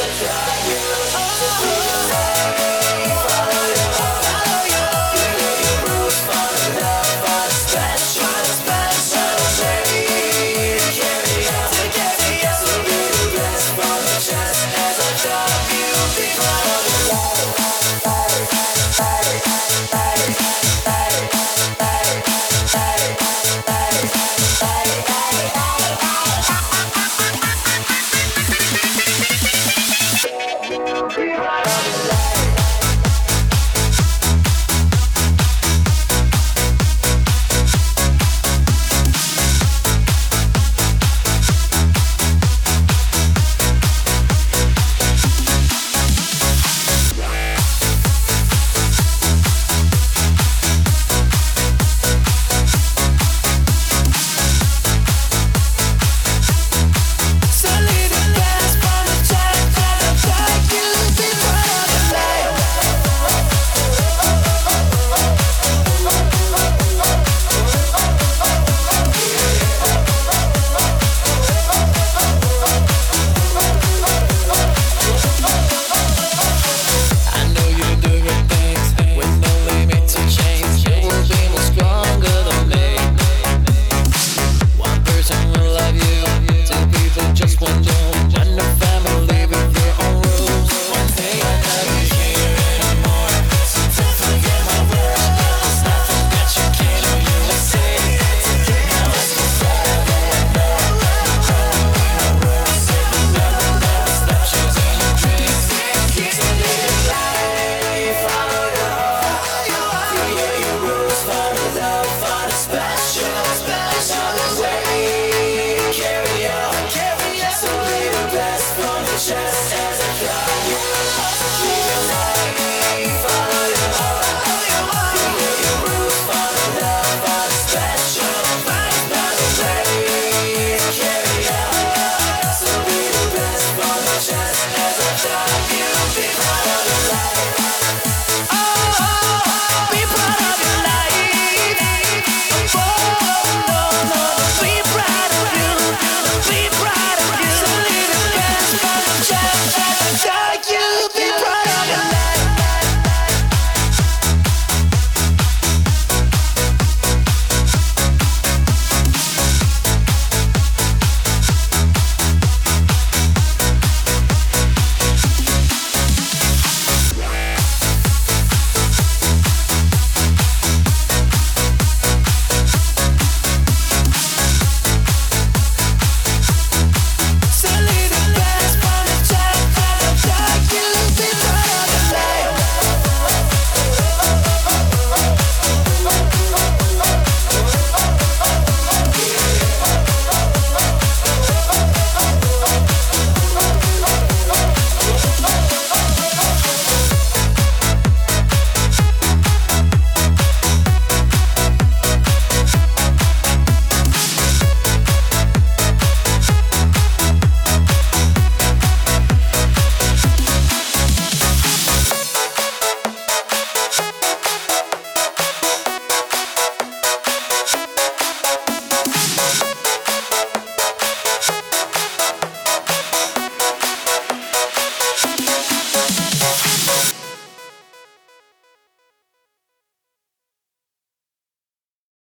a job.